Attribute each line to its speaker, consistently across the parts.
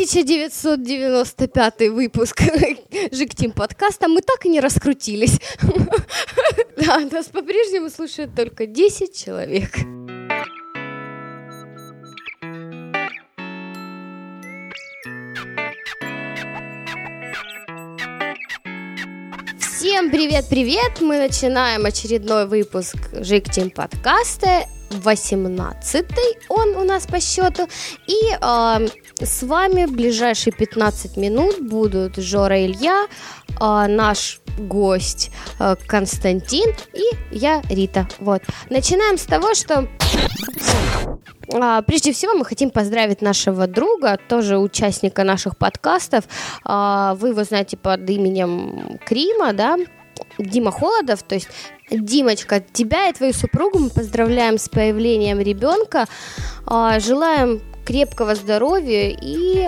Speaker 1: 1995 выпуск Жик Тим подкаста. Мы так и не раскрутились. Да, нас по-прежнему слушает только 10 человек. Всем привет-привет! Мы начинаем очередной выпуск Жик Тим подкаста. 18-й он у нас по счету. И э, с вами в ближайшие 15 минут будут Жора Илья, э, наш гость э, Константин и я Рита. Вот. Начинаем с того, что а, Прежде всего, мы хотим поздравить нашего друга, тоже участника наших подкастов. Вы его знаете под именем Крима, да? Дима Холодов, то есть Димочка, тебя и твою супругу мы поздравляем с появлением ребенка, а, желаем крепкого здоровья и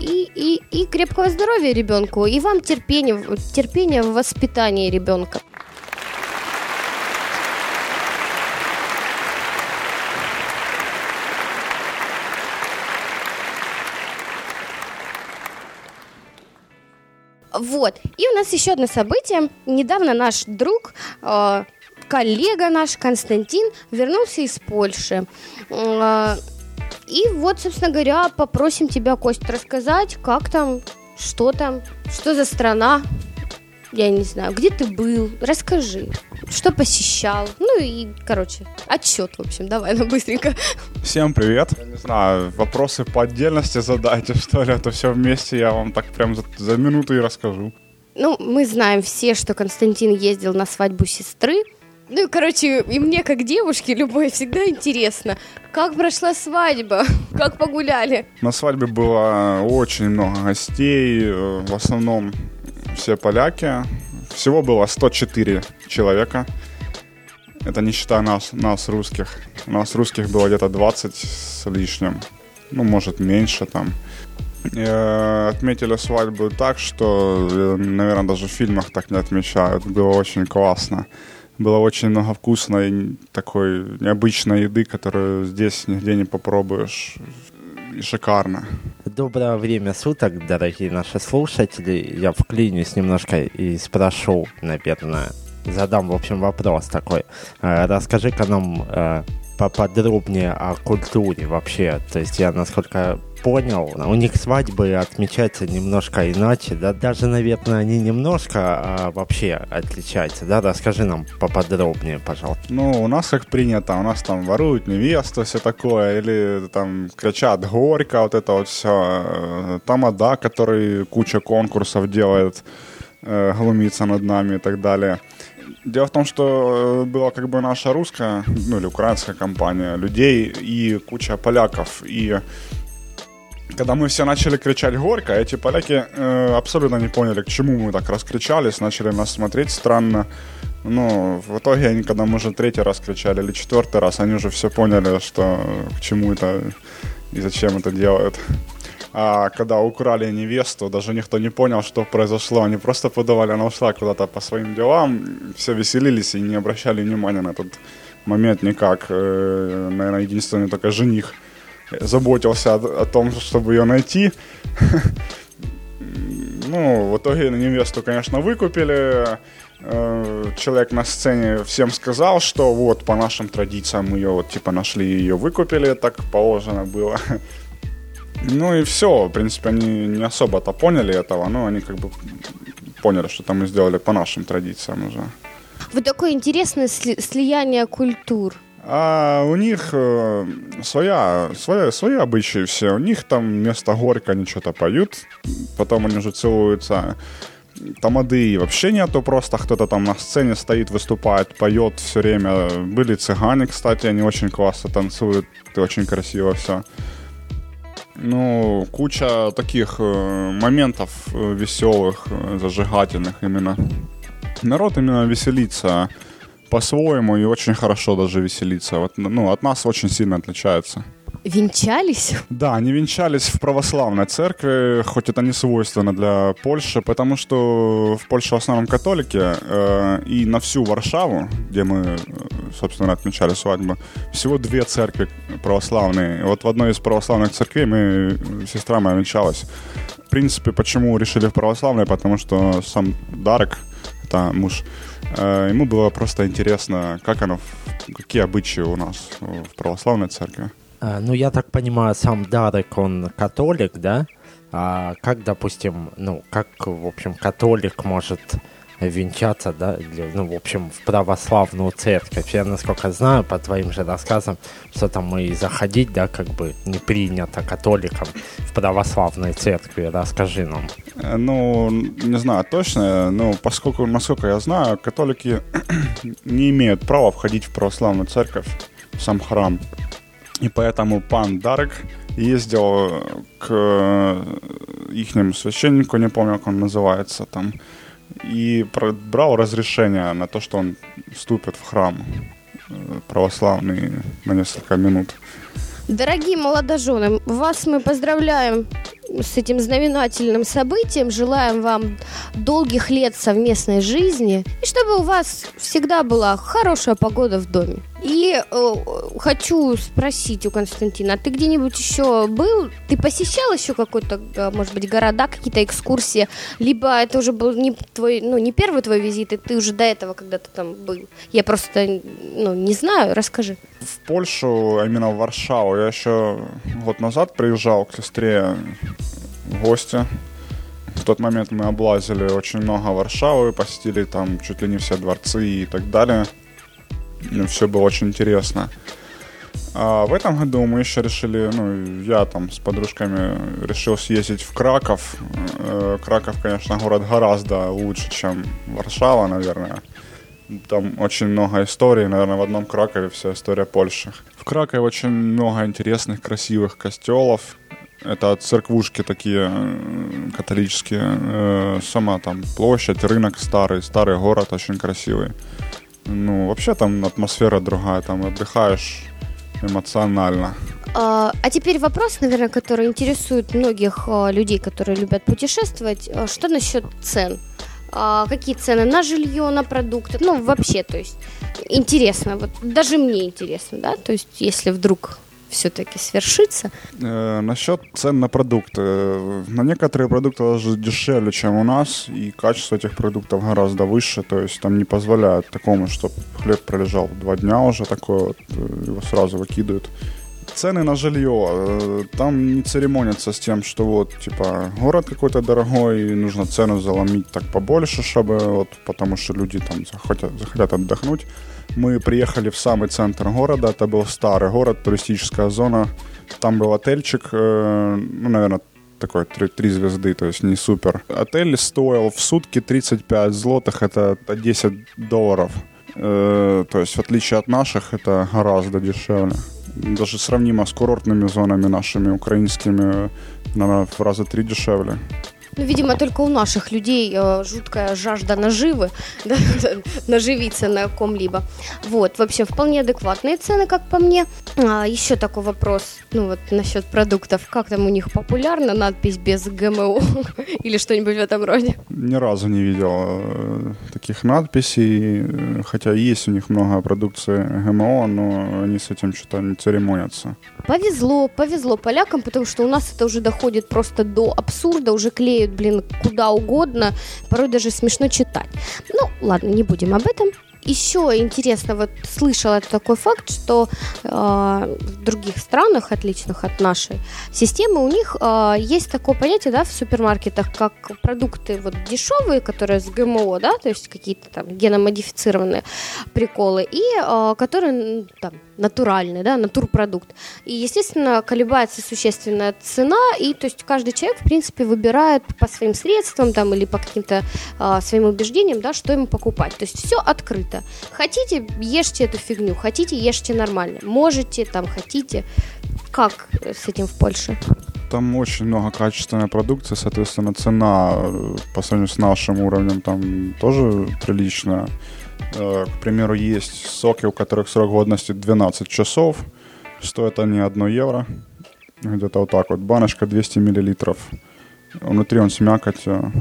Speaker 1: и, и, и крепкого здоровья ребенку, и вам терпения, терпения в воспитании ребенка. Вот. И у нас еще одно событие. Недавно наш друг, э, коллега наш Константин вернулся из Польши. Э, и вот, собственно говоря, попросим тебя, Кость, рассказать, как там, что там, что за страна, я не знаю, где ты был, расскажи, что посещал, ну и, короче, отчет, в общем, давай, ну быстренько.
Speaker 2: Всем привет, я не знаю, вопросы по отдельности задайте, что ли, а то все вместе я вам так прям за, за минуту и расскажу.
Speaker 1: Ну, мы знаем все, что Константин ездил на свадьбу сестры, ну, короче, и мне, как девушке, любой всегда интересно, как прошла свадьба, как погуляли.
Speaker 2: На свадьбе было очень много гостей, э, в основном все поляки. Всего было 104 человека. Это не считая нас, нас русских. У нас русских было где-то 20 с лишним. Ну, может, меньше там. Э, отметили свадьбу так, что, э, наверное, даже в фильмах так не отмечают. Было очень классно. Было очень много вкусной, такой необычной еды, которую здесь нигде не попробуешь. Шикарно.
Speaker 3: Доброе время суток, дорогие наши слушатели. Я вклинюсь немножко и спрошу, наверное, задам, в общем, вопрос такой. Э, расскажи-ка нам э, поподробнее о культуре вообще. То есть я, насколько понял, у них свадьбы отмечаются немножко иначе, да, даже, наверное, не немножко, а вообще отличаются, да, расскажи нам поподробнее, пожалуйста.
Speaker 2: Ну, у нас как принято, у нас там воруют невесту, все такое, или там кричат горько, вот это вот все, тамада, который куча конкурсов делает, э, глумится над нами и так далее. Дело в том, что была как бы наша русская, ну или украинская компания людей и куча поляков. И когда мы все начали кричать горько, эти поляки э, абсолютно не поняли, к чему мы так раскричались, начали нас смотреть странно. Ну, в итоге они, когда мы уже третий раз кричали или четвертый раз, они уже все поняли, что к чему это и зачем это делают. А когда украли невесту, даже никто не понял, что произошло. Они просто подавали, она ушла куда-то по своим делам, все веселились и не обращали внимания на этот момент никак. Э, наверное, единственный только жених – заботился о, о том, чтобы ее найти. Ну, в итоге невесту, конечно, выкупили. Э, человек на сцене всем сказал, что вот по нашим традициям ее вот типа нашли, ее выкупили, так положено было. Ну и все, в принципе, они не особо-то поняли этого, но они как бы поняли, что там мы сделали по нашим традициям уже.
Speaker 1: Вот такое интересное сли- слияние культур.
Speaker 2: А у них э, своя, своя, свои обычаи все. У них там вместо горько они что-то поют, потом они уже целуются. Тамады вообще нету, просто кто-то там на сцене стоит, выступает, поет все время. Были цыгане, кстати, они очень классно танцуют, очень красиво все. Ну, куча таких моментов веселых, зажигательных именно. Народ именно веселится по-своему и очень хорошо даже веселиться. Вот, ну, от нас очень сильно отличается.
Speaker 1: Венчались?
Speaker 2: Да, они венчались в православной церкви, хоть это не свойственно для Польши, потому что в Польше в основном католики, э, и на всю Варшаву, где мы э, собственно, отмечали свадьбу. Всего две церкви православные. И вот в одной из православных церквей мы, сестра моя венчалась. В принципе, почему решили в православной? Потому что сам Дарек, это муж, э, ему было просто интересно, как оно, какие обычаи у нас в православной церкви.
Speaker 3: А, ну, я так понимаю, сам Дарек, он католик, да? А как, допустим, ну, как, в общем, католик может венчаться, да, или, ну, в общем, в православную церковь. Я, насколько знаю, по твоим же рассказам, что там и заходить, да, как бы не принято католикам в православной церкви. Расскажи нам.
Speaker 2: Э, ну, не знаю точно, но поскольку, насколько я знаю, католики не имеют права входить в православную церковь, в сам храм. И поэтому пан Дарек ездил к ихнему священнику, не помню, как он называется там, и брал разрешение на то, что он вступит в храм э, православный на несколько минут.
Speaker 1: Дорогие молодожены, вас мы поздравляем с этим знаменательным событием. Желаем вам долгих лет совместной жизни. И чтобы у вас всегда была хорошая погода в доме. И э, хочу спросить у Константина, ты где-нибудь еще был? Ты посещал еще какой-то, э, может быть, города, какие-то экскурсии? Либо это уже был не твой, ну, не первый твой визит, и ты уже до этого когда-то там был? Я просто, ну, не знаю, расскажи.
Speaker 2: В Польшу, а именно в Варшаву, я еще год назад приезжал к сестре гости. В тот момент мы облазили очень много Варшавы, посетили там чуть ли не все дворцы и так далее все было очень интересно. А в этом году мы еще решили, ну, я там с подружками решил съездить в Краков. Э, Краков, конечно, город гораздо лучше, чем Варшава, наверное. Там очень много историй, наверное, в одном Кракове вся история Польши. В Кракове очень много интересных, красивых костелов. Это церквушки такие э, католические. Э, сама там площадь, рынок старый, старый город очень красивый. Ну, вообще там атмосфера другая, там отдыхаешь эмоционально.
Speaker 1: А, а теперь вопрос, наверное, который интересует многих а, людей, которые любят путешествовать. А, что насчет цен? А, какие цены на жилье, на продукты? Ну, вообще, то есть, интересно. Вот даже мне интересно, да? То есть, если вдруг все-таки свершится.
Speaker 2: Э, насчет цен на продукты. На некоторые продукты даже дешевле, чем у нас, и качество этих продуктов гораздо выше, то есть там не позволяют такому, чтобы хлеб пролежал два дня уже такой вот, э, его сразу выкидывают. Цены на жилье. Э, там не церемонятся с тем, что вот, типа, город какой-то дорогой, и нужно цену заломить так побольше, чтобы вот, потому что люди там захотят, захотят отдохнуть. Мы приехали в самый центр города, это был старый город, туристическая зона. Там был отельчик, э, ну, наверное, такой три, три звезды, то есть не супер. Отель стоил в сутки 35 злотых, это 10 долларов. Э, то есть в отличие от наших, это гораздо дешевле. Даже сравнимо с курортными зонами нашими украинскими, наверное, в раза три дешевле.
Speaker 1: Ну, видимо, только у наших людей э, жуткая жажда наживы, да, наживиться на ком-либо. Вот, вообще вполне адекватные цены, как по мне. А, еще такой вопрос, ну вот насчет продуктов. Как там у них популярна надпись без ГМО или что-нибудь в этом роде?
Speaker 2: Ни разу не видел э, таких надписей, хотя есть у них много продукции ГМО, но они с этим что-то не церемонятся.
Speaker 1: Повезло, повезло полякам, потому что у нас это уже доходит просто до абсурда, уже клеют блин, куда угодно, порой даже смешно читать. Ну, ладно, не будем об этом еще интересно, вот слышала такой факт, что э, в других странах, отличных от нашей системы, у них э, есть такое понятие, да, в супермаркетах, как продукты вот дешевые, которые с ГМО, да, то есть какие-то там геномодифицированные приколы, и э, которые там натуральный, да, натурпродукт. И, естественно, колебается существенная цена, и то есть каждый человек, в принципе, выбирает по своим средствам там или по каким-то э, своим убеждениям, да, что ему покупать. То есть все открыто. Хотите, ешьте эту фигню, хотите, ешьте нормально. Можете, там, хотите. Как с этим в Польше?
Speaker 2: Там очень много качественной продукции, соответственно, цена э, по сравнению с нашим уровнем там тоже приличная. Э, к примеру, есть соки, у которых срок годности 12 часов. Стоят они 1 евро. Где-то вот так вот. Баночка 200 миллилитров. Внутри он с мякотью.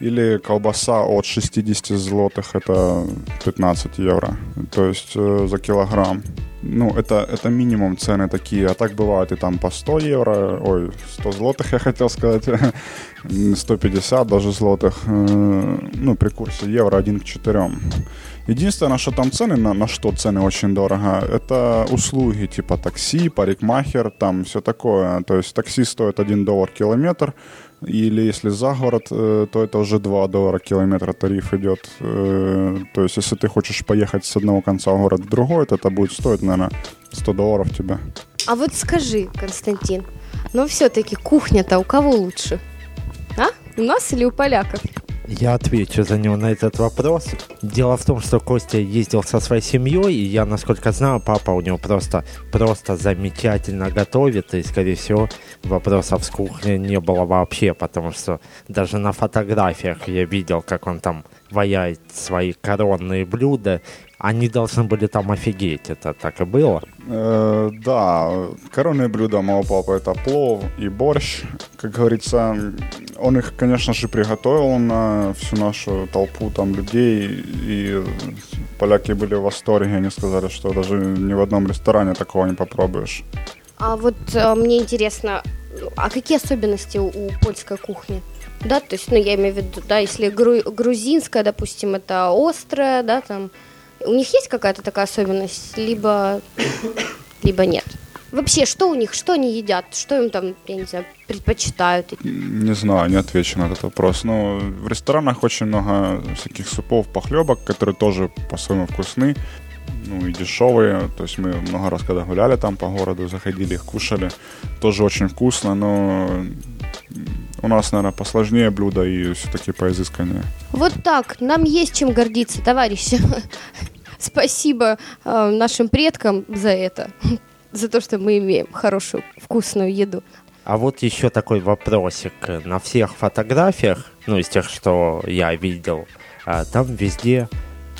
Speaker 2: Или колбаса от 60 злотых, это 15 евро. То есть э, за килограмм. Ну, это, это минимум цены такие. А так бывает и там по 100 евро. Ой, 100 злотых я хотел сказать. 150 даже злотых. Э, ну, при курсе евро 1 к 4. Единственное, что там цены, на, на что цены очень дорого, это услуги типа такси, парикмахер, там все такое. То есть такси стоит 1 доллар километр, или если за город, э, то это уже 2 доллара километра тариф идет. Э, то есть если ты хочешь поехать с одного конца города в другой, то это будет стоить, наверное, 100 долларов тебе.
Speaker 1: А вот скажи, Константин, но все-таки кухня-то у кого лучше? А? У нас или у поляков?
Speaker 3: Я отвечу за него на этот вопрос. Дело в том, что Костя ездил со своей семьей, и я, насколько знаю, папа у него просто, просто замечательно готовит, и, скорее всего, вопросов с кухней не было вообще, потому что даже на фотографиях я видел, как он там ваяет свои коронные блюда, они должны были там офигеть, это так и было?
Speaker 2: Э, да, коронные блюда моего папы это плов и борщ. Как говорится, он их, конечно же, приготовил на всю нашу толпу там людей, и поляки были в восторге, они сказали, что даже ни в одном ресторане такого не попробуешь.
Speaker 1: А вот э, мне интересно, а какие особенности у польской кухни? Да, то есть, ну, я имею в виду, да, если гру- грузинская, допустим, это острая, да, там, у них есть какая-то такая особенность, либо, либо нет? Вообще, что у них, что они едят, что им там, я не знаю, предпочитают?
Speaker 2: Не знаю, не отвечу на этот вопрос. Но ну, в ресторанах очень много всяких супов, похлебок, которые тоже по-своему вкусны, ну и дешевые. То есть мы много раз, когда гуляли там по городу, заходили, их кушали. Тоже очень вкусно, но у нас, наверное, посложнее блюдо и все-таки поизысканнее.
Speaker 1: Вот так. Нам есть чем гордиться, товарищи. Спасибо э, нашим предкам за это. За то, что мы имеем хорошую, вкусную еду.
Speaker 3: А вот еще такой вопросик. На всех фотографиях, ну, из тех, что я видел, а, там везде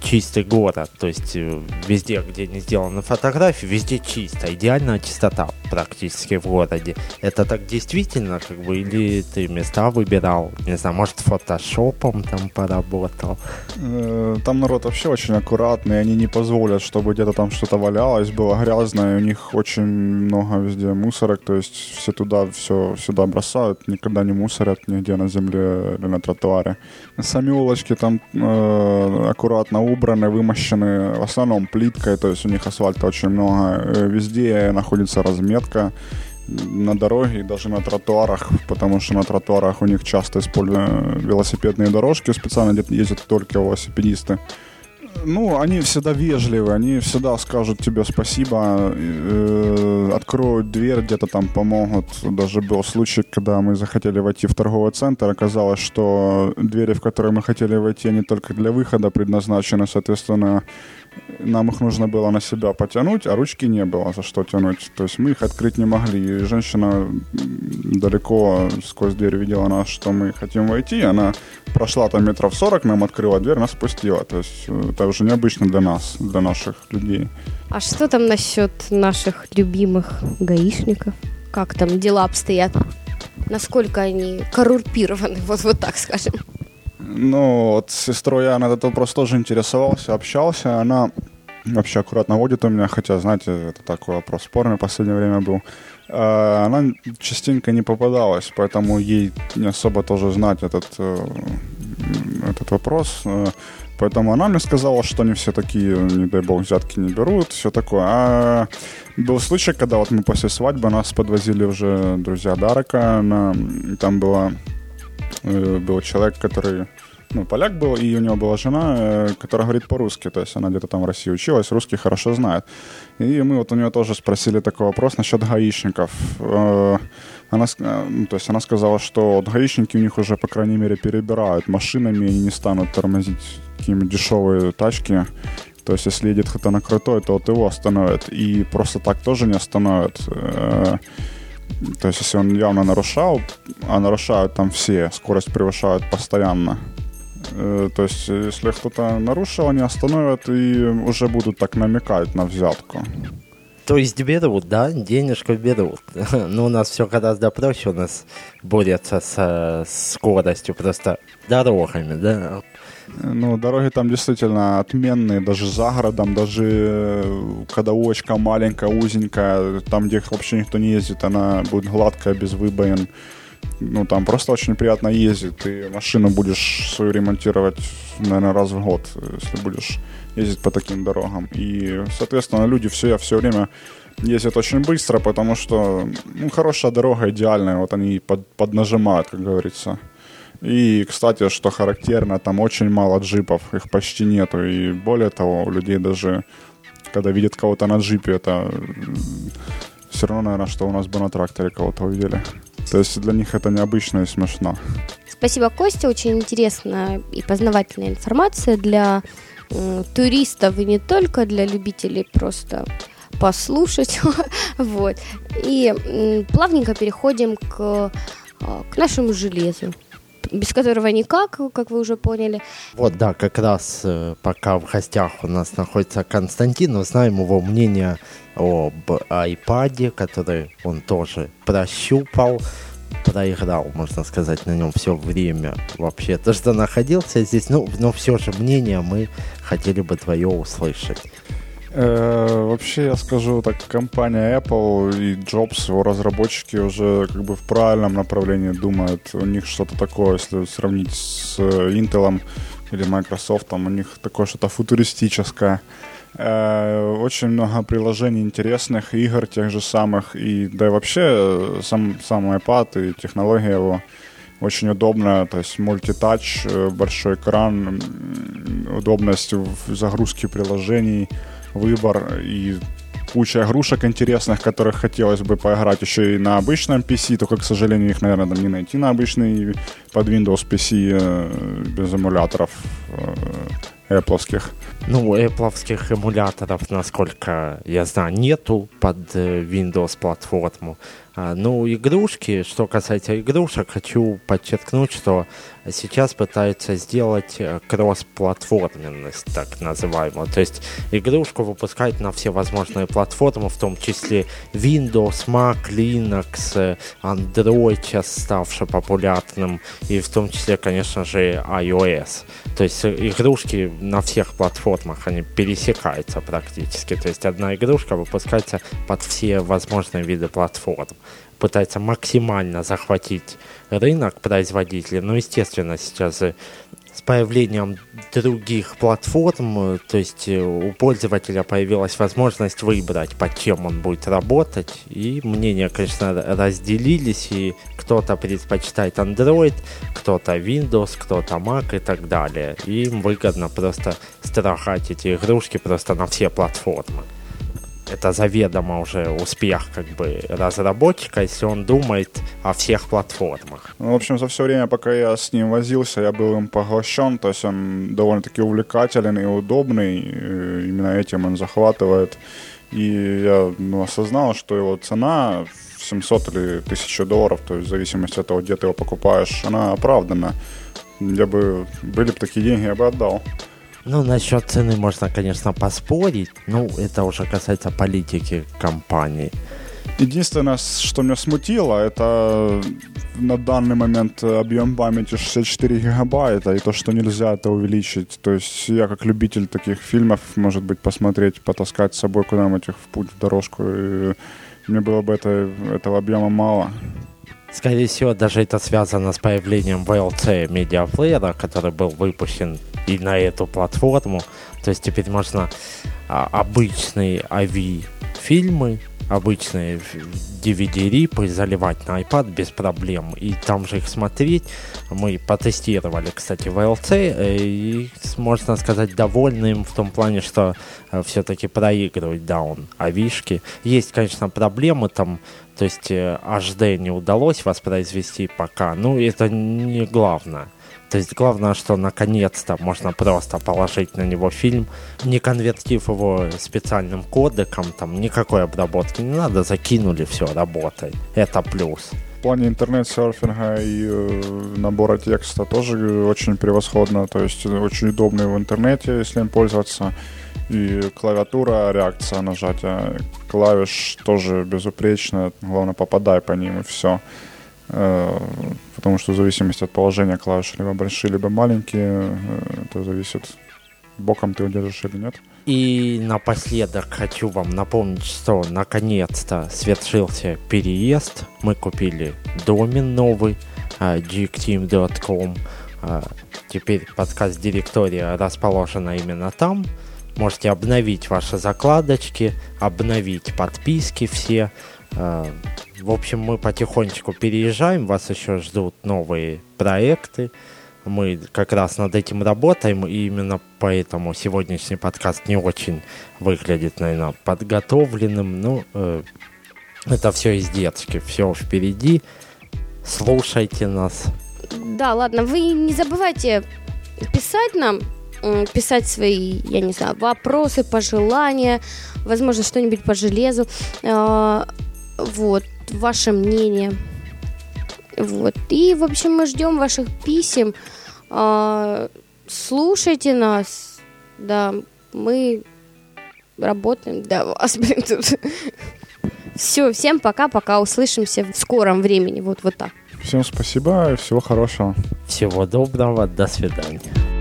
Speaker 3: чистый город. То есть э, везде, где не сделаны фотографии, везде чисто. Идеальная чистота практически в городе. Это так действительно, как бы, или ты места выбирал? Не знаю, может, фотошопом там поработал?
Speaker 2: Э, там народ вообще очень аккуратный, они не позволят, чтобы где-то там что-то валялось, было грязно, и у них очень много везде мусорок, то есть все туда, все сюда бросают, никогда не мусорят нигде на земле или на тротуаре. Сами улочки там э, аккуратно убраны, вымощены в основном плиткой, то есть у них асфальта очень много. Э, везде находится разметка на дороге и даже на тротуарах, потому что на тротуарах у них часто используют велосипедные дорожки, специально где ездят только велосипедисты. Ну, они всегда вежливы, они всегда скажут тебе спасибо, э, откроют дверь, где-то там помогут. Даже был случай, когда мы захотели войти в торговый центр, оказалось, что двери, в которые мы хотели войти, они только для выхода предназначены, соответственно, нам их нужно было на себя потянуть, а ручки не было за что тянуть. То есть мы их открыть не могли. И женщина далеко сквозь дверь видела нас, что мы хотим войти. Она прошла там метров 40, нам открыла дверь, нас спустила. То есть э, это уже необычно для нас, для наших людей.
Speaker 1: А что там насчет наших любимых гаишников? Как там дела обстоят? Насколько они коррумпированы, вот, вот так скажем?
Speaker 2: Ну, вот с сестрой я на этот вопрос тоже интересовался, общался. Она вообще аккуратно водит у меня, хотя, знаете, это такой вопрос спорный в последнее время был. А, она частенько не попадалась, поэтому ей не особо тоже знать этот, э, этот вопрос. Э, поэтому она мне сказала, что они все такие, не дай бог, взятки не берут, все такое. А был случай, когда вот мы после свадьбы нас подвозили уже друзья Дарака, на, там была был человек, который ну, поляк был, и у него была жена, э, которая говорит по-русски, то есть она где-то там в России училась, русский хорошо знает. И мы вот у нее тоже спросили такой вопрос насчет гаишников. Э, она, ну, то есть она сказала, что вот гаишники у них уже, по крайней мере, перебирают машинами, и не станут тормозить какие-нибудь дешевые тачки. То есть если едет кто-то на крутой, то вот его остановят. И просто так тоже не остановят. То есть, если он явно нарушал, а нарушают там все, скорость превышают постоянно. Э, то есть, если кто-то нарушил, они остановят и уже будут так намекать на взятку.
Speaker 3: То есть берут, да, денежку берут. Но у нас все гораздо проще, у нас борются с скоростью, просто дорогами, да.
Speaker 2: Ну, дороги там действительно отменные, даже за городом, даже э, когда улочка маленькая, узенькая, там, где вообще никто не ездит, она будет гладкая, без выбоин. Ну, там просто очень приятно ездить. Ты машину будешь свою ремонтировать, наверное, раз в год, если будешь ездить по таким дорогам. И, соответственно, люди все, все время ездят очень быстро, потому что ну, хорошая дорога идеальная, вот они под, поднажимают, как говорится. И, кстати, что характерно, там очень мало джипов, их почти нету. И более того, у людей даже, когда видят кого-то на джипе, это все равно, наверное, что у нас бы на тракторе кого-то увидели. То есть для них это необычно и смешно.
Speaker 1: Спасибо, Костя. Очень интересная и познавательная информация для туристов и не только для любителей просто послушать. вот. И э, плавненько переходим к, э, к нашему железу без которого никак, как вы уже поняли.
Speaker 3: Вот, да, как раз э, пока в гостях у нас находится Константин, узнаем его мнение об iPad, который он тоже прощупал, проиграл, можно сказать, на нем все время вообще то, что находился здесь, ну, но все же мнение мы хотели бы твое услышать.
Speaker 2: Э, вообще, я скажу так, компания Apple и Jobs, его разработчики уже как бы в правильном направлении думают. У них что-то такое, если сравнить с Intel или Microsoft, у них такое что-то футуристическое. Э, очень много приложений интересных, игр тех же самых, и да и вообще сам, сам iPad и технология его очень удобная, то есть мультитач, э, большой экран, удобность в загрузке приложений, выбор и куча игрушек интересных, которых хотелось бы поиграть еще и на обычном PC, только, к сожалению, их, наверное, не найти на обычный под Windows PC э, без эмуляторов э, Apple.
Speaker 3: Ну, Apple эмуляторов, насколько я знаю, нету под э, Windows платформу. А, ну, игрушки, что касается игрушек, хочу подчеркнуть, что сейчас пытаются сделать э, кросс-платформенность, так называемую. То есть игрушку выпускать на все возможные платформы, в том числе Windows, Mac, Linux, э, Android сейчас ставший популярным, и в том числе, конечно же, iOS. То есть игрушки на всех платформах, они пересекаются практически. То есть одна игрушка выпускается под все возможные виды платформ пытается максимально захватить рынок производителей. Но, естественно, сейчас с появлением других платформ, то есть э, у пользователя появилась возможность выбрать, под чем он будет работать. И мнения, конечно, разделились, и кто-то предпочитает Android, кто-то Windows, кто-то Mac и так далее. И им выгодно просто страхать эти игрушки просто на все платформы это заведомо уже успех как бы разработчика, если он думает о всех платформах.
Speaker 2: Ну, в общем, за все время, пока я с ним возился, я был им поглощен, то есть он довольно-таки увлекателен и удобный, именно этим он захватывает. И я ну, осознал, что его цена 700 или 1000 долларов, то есть в зависимости от того, где ты его покупаешь, она оправдана. Я бы, были бы такие деньги, я бы отдал.
Speaker 3: Ну, насчет цены можно, конечно, поспорить. Ну, это уже касается политики компании.
Speaker 2: Единственное, что меня смутило, это на данный момент объем памяти 64 гигабайта, и то, что нельзя это увеличить. То есть я как любитель таких фильмов, может быть, посмотреть, потаскать с собой куда-нибудь их в путь, в дорожку, и мне было бы это, этого объема мало.
Speaker 3: Скорее всего, даже это связано с появлением VLC медиаплеера, который был выпущен и на эту платформу. То есть теперь можно а, обычные AV-фильмы, обычные DVD-рипы заливать на iPad без проблем. И там же их смотреть. Мы потестировали, кстати, VLC, э, и, можно сказать, довольны им в том плане, что э, все-таки проигрывает даун авишки. Есть, конечно, проблемы там, то есть HD э, не удалось воспроизвести пока, ну это не главное. То есть главное, что наконец-то можно просто положить на него фильм, не конвертив его специальным кодеком, там никакой обработки не надо, закинули, все, работает. Это плюс.
Speaker 2: В плане интернет-серфинга и э, набора текста тоже очень превосходно, то есть очень удобно в интернете, если им пользоваться. И клавиатура, реакция нажатия клавиш тоже безупречная. Главное, попадай по ним и все. Э, потому что в зависимости от положения клавиш либо большие, либо маленькие, э, это зависит, боком ты удержишь или нет.
Speaker 3: И напоследок хочу вам напомнить, что наконец-то свершился переезд. Мы купили домен новый, geekteam.com. А, теперь подкаст директория расположена именно там. Можете обновить ваши закладочки, обновить подписки все. В общем, мы потихонечку переезжаем, вас еще ждут новые проекты. Мы как раз над этим работаем, и именно поэтому сегодняшний подкаст не очень выглядит, наверное, подготовленным. Ну, э, это все из детски, все впереди. Слушайте нас.
Speaker 1: Да, ладно, вы не забывайте писать нам, писать свои, я не знаю, вопросы, пожелания, возможно, что-нибудь по железу. А, вот, ваше мнение. Вот. И, в общем, мы ждем ваших писем. А, слушайте нас. Да, мы работаем для вас, блин, тут. Все, всем пока-пока, услышимся в скором времени, вот, вот так.
Speaker 2: Всем спасибо и всего хорошего.
Speaker 3: Всего доброго, до свидания.